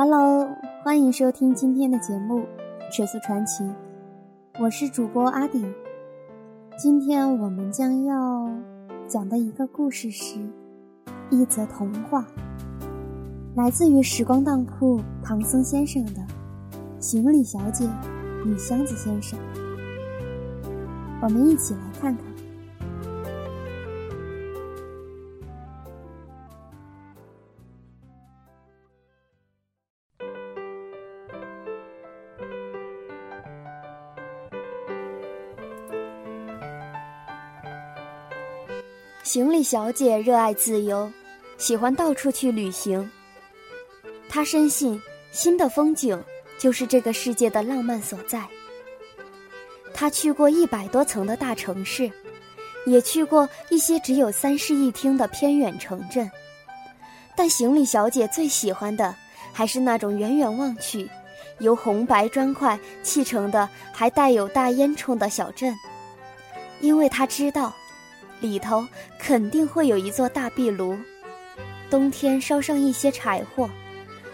Hello，欢迎收听今天的节目《尺素传奇》，我是主播阿顶。今天我们将要讲的一个故事是一则童话，来自于时光当铺唐僧先生的《行李小姐与箱子先生》。我们一起来看看。行李小姐热爱自由，喜欢到处去旅行。她深信新的风景就是这个世界的浪漫所在。她去过一百多层的大城市，也去过一些只有三室一厅的偏远城镇。但行李小姐最喜欢的还是那种远远望去，由红白砖块砌成的，还带有大烟囱的小镇，因为她知道。里头肯定会有一座大壁炉，冬天烧上一些柴火，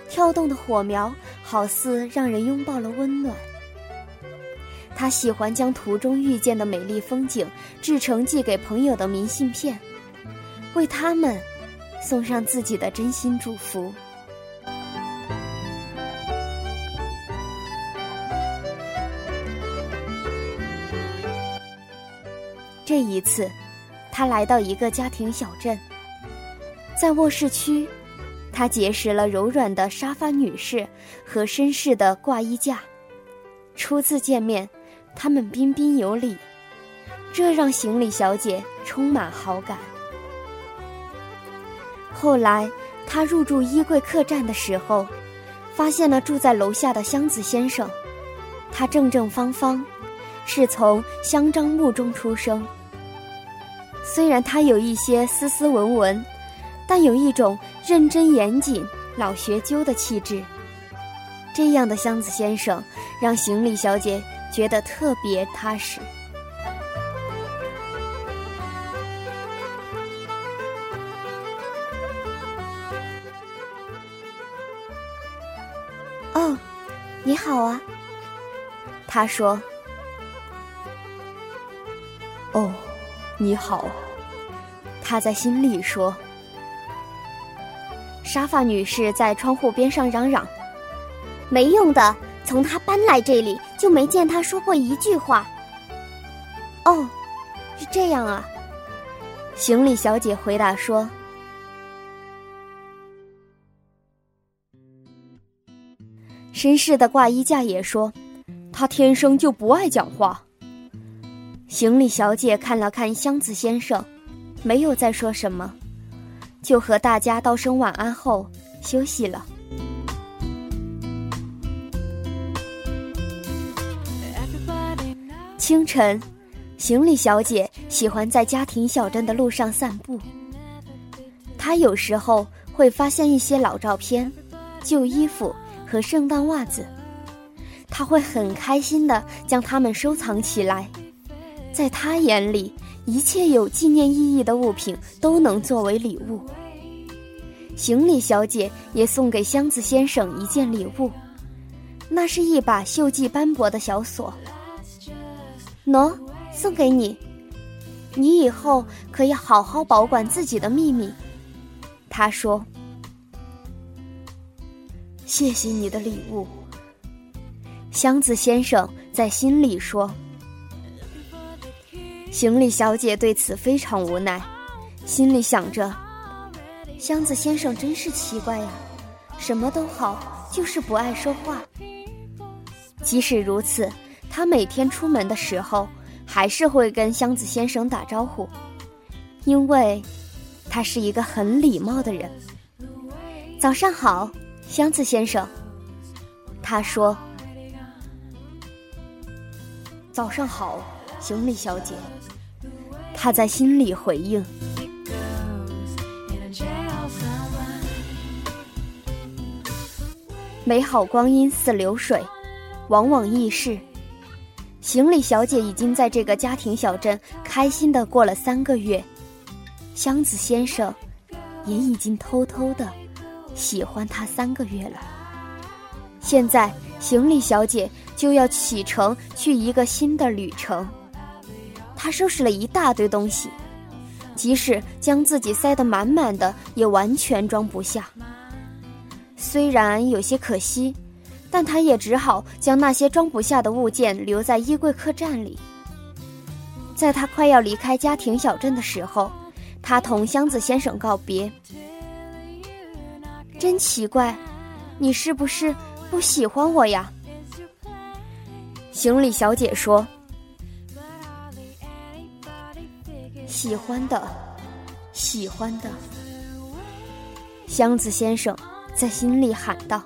跳动的火苗好似让人拥抱了温暖。他喜欢将途中遇见的美丽风景制成寄给朋友的明信片，为他们送上自己的真心祝福。这一次。他来到一个家庭小镇，在卧室区，他结识了柔软的沙发女士和绅士的挂衣架。初次见面，他们彬彬有礼，这让行李小姐充满好感。后来，他入住衣柜客栈的时候，发现了住在楼下的箱子先生。他正正方方，是从香樟木中出生。虽然他有一些斯斯文文，但有一种认真严谨、老学究的气质。这样的箱子先生让行李小姐觉得特别踏实。哦，你好啊，他说。你好，他在心里说。沙发女士在窗户边上嚷嚷：“没用的，从他搬来这里就没见他说过一句话。”哦，是这样啊。行李小姐回答说。绅士的挂衣架也说：“他天生就不爱讲话。”行李小姐看了看箱子先生，没有再说什么，就和大家道声晚安后休息了。清晨，行李小姐喜欢在家庭小镇的路上散步。她有时候会发现一些老照片、旧衣服和圣诞袜子，她会很开心的将它们收藏起来。在他眼里，一切有纪念意义的物品都能作为礼物。行李小姐也送给箱子先生一件礼物，那是一把锈迹斑驳的小锁。喏，送给你，你以后可以好好保管自己的秘密。他说：“谢谢你的礼物。”箱子先生在心里说。行李小姐对此非常无奈，心里想着：“箱子先生真是奇怪呀，什么都好，就是不爱说话。”即使如此，他每天出门的时候，还是会跟箱子先生打招呼，因为他是一个很礼貌的人。早上好，箱子先生，他说：“早上好。”行李小姐，她在心里回应。美好光阴似流水，往往易逝。行李小姐已经在这个家庭小镇开心的过了三个月，箱子先生也已经偷偷的喜欢她三个月了。现在行李小姐就要启程去一个新的旅程。他收拾了一大堆东西，即使将自己塞得满满的，也完全装不下。虽然有些可惜，但他也只好将那些装不下的物件留在衣柜客栈里。在他快要离开家庭小镇的时候，他同箱子先生告别。真奇怪，你是不是不喜欢我呀？行李小姐说：“喜欢的，喜欢的。”箱子先生在心里喊道。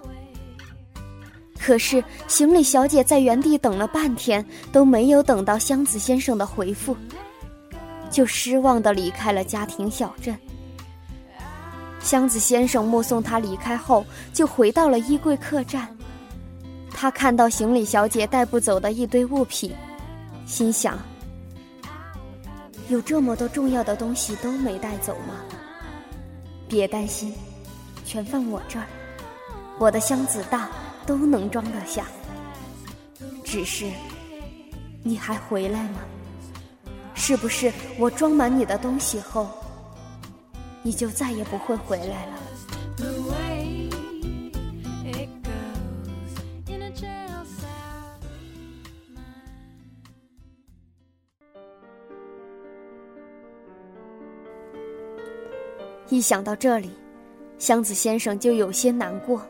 可是行李小姐在原地等了半天，都没有等到箱子先生的回复，就失望的离开了家庭小镇。箱子先生目送他离开后，就回到了衣柜客栈。他看到行李小姐带不走的一堆物品，心想：有这么多重要的东西都没带走吗？别担心，全放我这儿，我的箱子大，都能装得下。只是，你还回来吗？是不是我装满你的东西后？你就再也不会回来了。一想到这里，箱子先生就有些难过。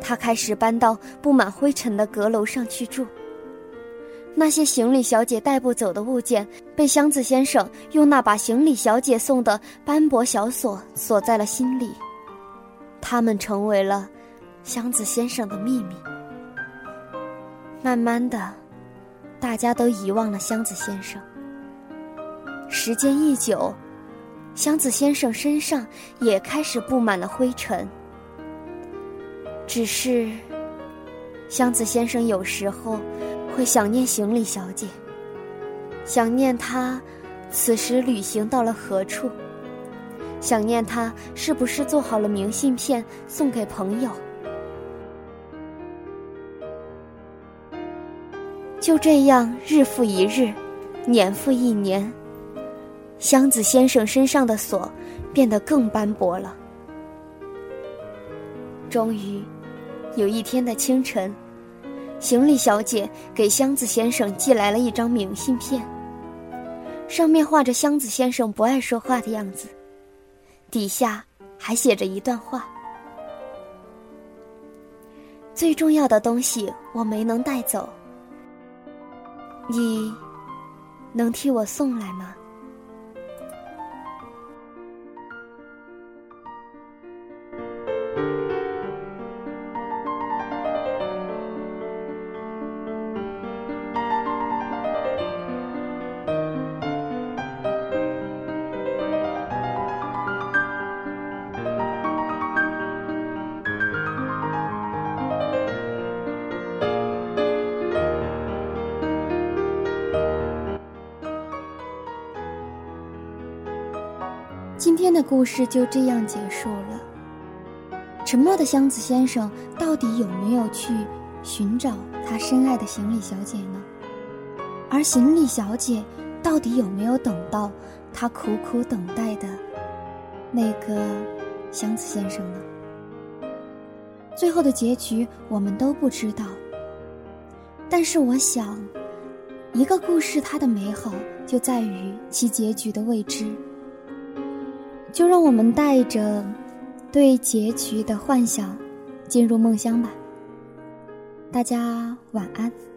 他开始搬到布满灰尘的阁楼上去住。那些行李小姐带不走的物件，被箱子先生用那把行李小姐送的斑驳小锁锁在了心里，他们成为了箱子先生的秘密。慢慢的，大家都遗忘了箱子先生。时间一久，箱子先生身上也开始布满了灰尘。只是，箱子先生有时候。会想念行李小姐，想念她此时旅行到了何处，想念她是不是做好了明信片送给朋友。就这样，日复一日，年复一年，箱子先生身上的锁变得更斑驳了。终于，有一天的清晨。行李小姐给箱子先生寄来了一张明信片，上面画着箱子先生不爱说话的样子，底下还写着一段话：“最重要的东西我没能带走，你能替我送来吗？”今天的故事就这样结束了。沉默的箱子先生到底有没有去寻找他深爱的行李小姐呢？而行李小姐到底有没有等到他苦苦等待的那个箱子先生呢？最后的结局我们都不知道。但是我想，一个故事它的美好就在于其结局的未知。就让我们带着对结局的幻想进入梦乡吧。大家晚安。